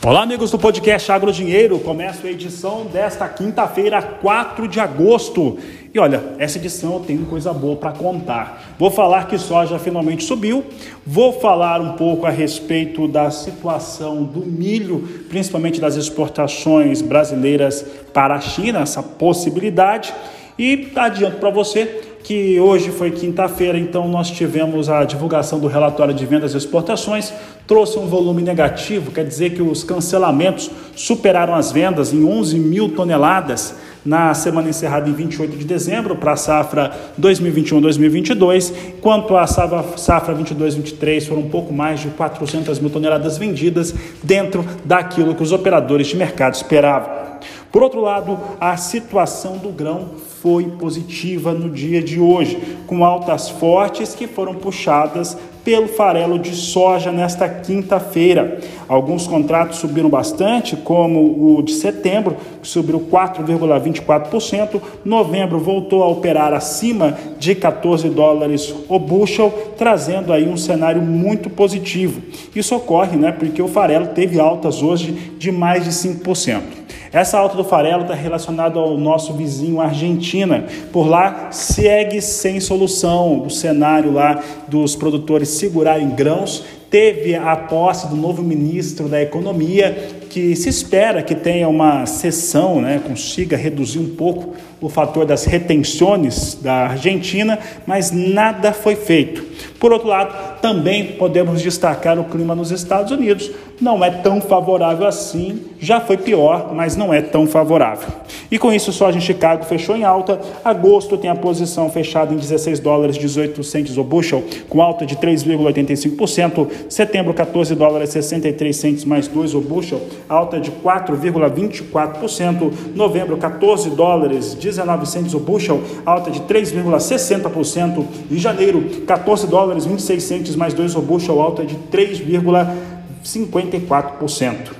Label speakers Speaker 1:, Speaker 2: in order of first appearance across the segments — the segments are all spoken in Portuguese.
Speaker 1: Olá, amigos do podcast Agro Dinheiro. Começo a edição desta quinta-feira, 4 de agosto. E olha, essa edição eu tenho coisa boa para contar. Vou falar que soja finalmente subiu, vou falar um pouco a respeito da situação do milho, principalmente das exportações brasileiras para a China, essa possibilidade. E adianto para você que hoje foi quinta-feira, então nós tivemos a divulgação do relatório de vendas e exportações, trouxe um volume negativo, quer dizer que os cancelamentos superaram as vendas em 11 mil toneladas na semana encerrada em 28 de dezembro para a safra 2021-2022, quanto à safra 22-23 foram um pouco mais de 400 mil toneladas vendidas dentro daquilo que os operadores de mercado esperavam. Por outro lado, a situação do grão foi positiva no dia de hoje, com altas fortes que foram puxadas pelo farelo de soja nesta quinta-feira. Alguns contratos subiram bastante, como o de setembro, que subiu 4,24%. Novembro voltou a operar acima de 14 dólares o bushel, trazendo aí um cenário muito positivo. Isso ocorre, né, porque o farelo teve altas hoje de mais de 5%. Essa alta do farelo está relacionada ao nosso vizinho Argentina. Por lá segue sem solução o cenário lá dos produtores segurarem grãos. Teve a posse do novo ministro da Economia, que se espera que tenha uma sessão, né, consiga reduzir um pouco o fator das retenções da Argentina, mas nada foi feito. Por outro lado, também podemos destacar o clima nos Estados Unidos. Não é tão favorável assim, já foi pior, mas não é tão favorável. E com isso, soja em Chicago fechou em alta. Agosto tem a posição fechada em 16 dólares 18 centes o bushel, com alta de 3,85%. Setembro, 14 dólares 63 centes mais 2 o bushel, alta de 4,24%. Novembro, 14 dólares 19 centes o bushel, alta de 3,60%. Em janeiro, 14 dólares 26 centes mais 2 o bushel, alta de 3,54%.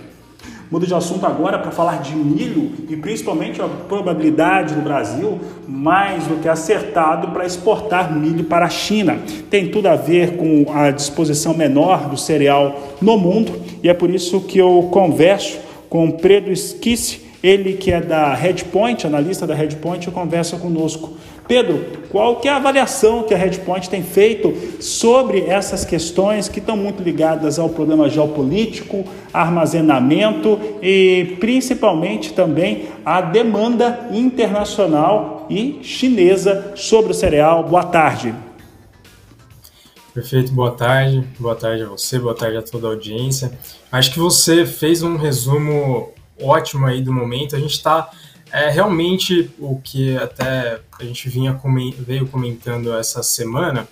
Speaker 1: Mudo de assunto agora para falar de milho e principalmente a probabilidade do Brasil mais do que acertado para exportar milho para a China. Tem tudo a ver com a disposição menor do cereal no mundo e é por isso que eu converso com Pedro Esquisse, ele que é da Redpoint, analista da Redpoint, conversa conosco. Pedro, qual que é a avaliação que a Redpoint tem feito sobre essas questões que estão muito ligadas ao problema geopolítico, armazenamento e principalmente também à demanda internacional e chinesa sobre o cereal? Boa tarde.
Speaker 2: Perfeito, boa tarde. Boa tarde a você, boa tarde a toda a audiência. Acho que você fez um resumo ótimo aí do momento. A gente está é, realmente o que até a gente vinha veio comentando essa semana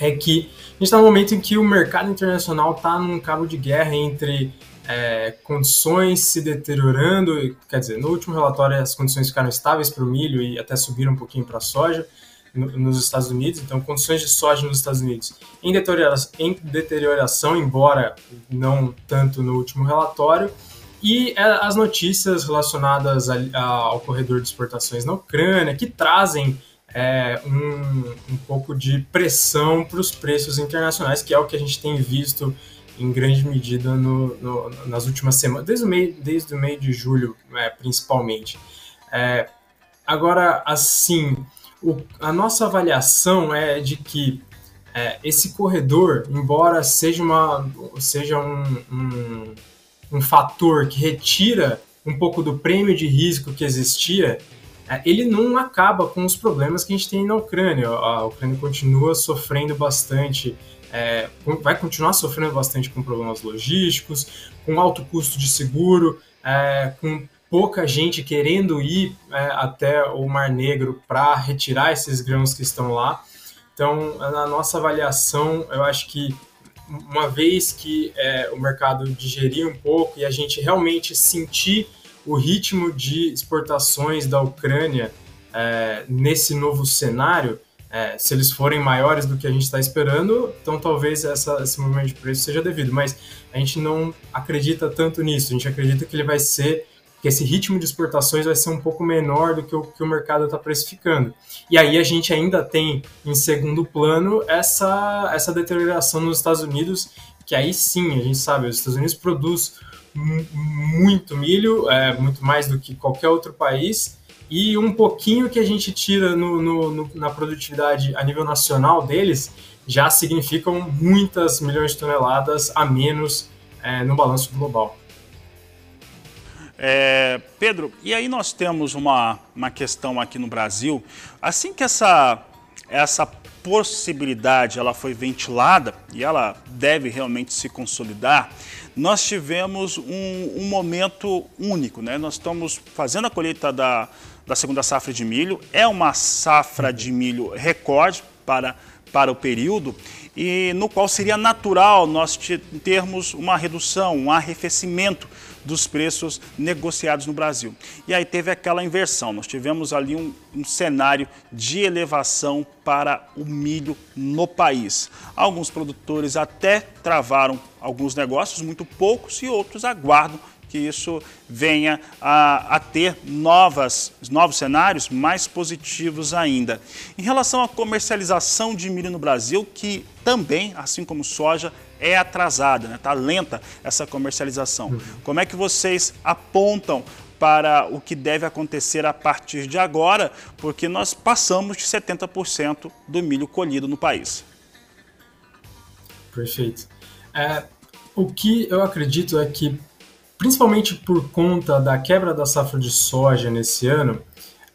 Speaker 2: é que a gente está no momento em que o mercado internacional está num cabo de guerra entre é, condições se deteriorando, quer dizer, no último relatório as condições ficaram estáveis para o milho e até subiram um pouquinho para a soja no, nos Estados Unidos, então condições de soja nos Estados Unidos em deterioração, em deterioração embora não tanto no último relatório, e é, as notícias relacionadas ao corredor de exportações na Ucrânia, que trazem é, um, um pouco de pressão para os preços internacionais, que é o que a gente tem visto em grande medida no, no, nas últimas semanas, desde o meio, desde o meio de julho, é, principalmente. É, agora, assim, o, a nossa avaliação é de que é, esse corredor, embora seja, uma, seja um, um um fator que retira um pouco do prêmio de risco que existia, é, ele não acaba com os problemas que a gente tem na Ucrânia. A Ucrânia continua sofrendo bastante, é, vai continuar sofrendo bastante com problemas logísticos, com alto custo de seguro, é, com pouca gente querendo ir é, até o Mar Negro para retirar esses grãos que estão lá. Então, na nossa avaliação, eu acho que uma vez que é, o mercado digerir um pouco e a gente realmente sentir o ritmo de exportações da Ucrânia é, nesse novo cenário, é, se eles forem maiores do que a gente está esperando, então talvez essa, esse movimento de preço seja devido. Mas a gente não acredita tanto nisso. A gente acredita que ele vai ser que esse ritmo de exportações vai ser um pouco menor do que o que o mercado está precificando. E aí a gente ainda tem em segundo plano essa, essa deterioração nos Estados Unidos, que aí sim, a gente sabe, os Estados Unidos produz muito milho, é, muito mais do que qualquer outro país, e um pouquinho que a gente tira no, no, no, na produtividade a nível nacional deles já significam muitas milhões de toneladas a menos é, no balanço global.
Speaker 1: É, Pedro, e aí nós temos uma, uma questão aqui no Brasil. Assim que essa, essa possibilidade ela foi ventilada e ela deve realmente se consolidar, nós tivemos um, um momento único. Né? Nós estamos fazendo a colheita da, da segunda safra de milho, é uma safra de milho recorde para, para o período e no qual seria natural nós termos uma redução, um arrefecimento dos preços negociados no Brasil. E aí teve aquela inversão, nós tivemos ali um, um cenário de elevação para o milho no país. Alguns produtores até travaram alguns negócios, muito poucos, e outros aguardam que isso venha a, a, ter novas, novos cenários mais positivos ainda. Em relação à comercialização de milho no Brasil, que também, assim como soja, é atrasada, está né? Tá lenta essa comercialização. Uhum. Como é que vocês apontam para o que deve acontecer a partir de agora, porque nós passamos de 70% do milho colhido no país.
Speaker 2: Perfeito. É, o que eu acredito é que principalmente por conta da quebra da safra de soja nesse ano,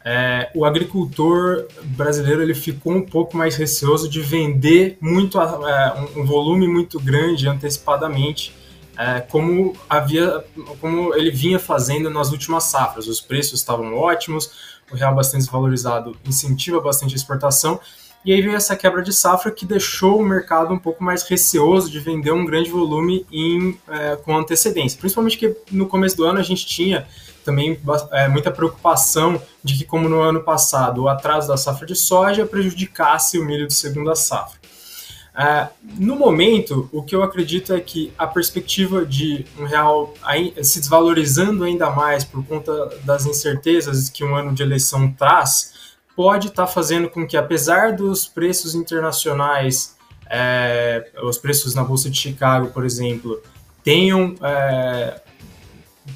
Speaker 2: é, o agricultor brasileiro ele ficou um pouco mais receoso de vender muito é, um volume muito grande antecipadamente, é, como havia, como ele vinha fazendo nas últimas safras. Os preços estavam ótimos, o real bastante desvalorizado incentiva bastante a exportação e aí veio essa quebra de safra que deixou o mercado um pouco mais receoso de vender um grande volume em, é, com antecedência. Principalmente que no começo do ano a gente tinha também é, muita preocupação de que, como no ano passado, o atraso da safra de soja prejudicasse o milho de segunda safra. É, no momento, o que eu acredito é que a perspectiva de um real se desvalorizando ainda mais por conta das incertezas que um ano de eleição traz, pode estar tá fazendo com que, apesar dos preços internacionais, é, os preços na Bolsa de Chicago, por exemplo, tenham é,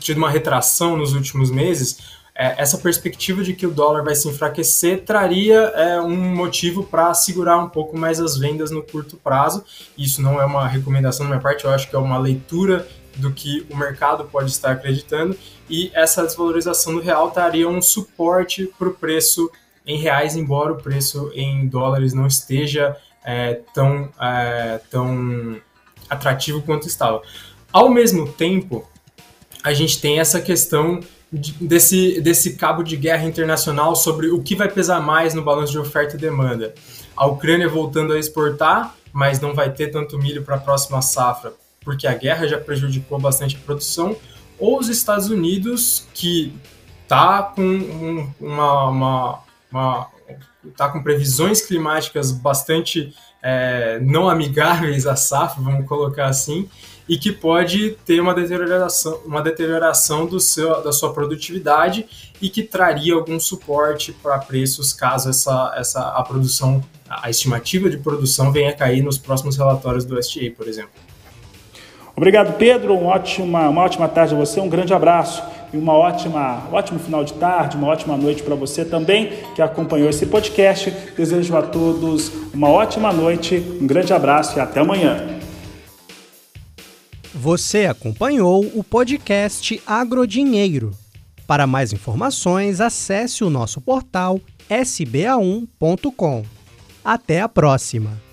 Speaker 2: tido uma retração nos últimos meses, é, essa perspectiva de que o dólar vai se enfraquecer traria é, um motivo para segurar um pouco mais as vendas no curto prazo. Isso não é uma recomendação da minha parte, eu acho que é uma leitura do que o mercado pode estar acreditando, e essa desvalorização do real traria um suporte para o preço em reais, embora o preço em dólares não esteja é, tão, é, tão atrativo quanto estava. Ao mesmo tempo, a gente tem essa questão de, desse, desse cabo de guerra internacional sobre o que vai pesar mais no balanço de oferta e demanda. A Ucrânia voltando a exportar, mas não vai ter tanto milho para a próxima safra, porque a guerra já prejudicou bastante a produção, ou os Estados Unidos, que está com um, uma, uma está com previsões climáticas bastante é, não amigáveis à safra, vamos colocar assim, e que pode ter uma deterioração, uma deterioração do seu, da sua produtividade e que traria algum suporte para preços caso essa, essa a produção, a estimativa de produção venha a cair nos próximos relatórios do STA, por exemplo.
Speaker 1: Obrigado, Pedro. Uma ótima, uma ótima tarde a você. Um grande abraço e uma ótima, ótimo final de tarde, uma ótima noite para você também que acompanhou esse podcast. Desejo a todos uma ótima noite, um grande abraço e até amanhã.
Speaker 3: Você acompanhou o podcast Agrodinheiro. Para mais informações, acesse o nosso portal sba1.com. Até a próxima!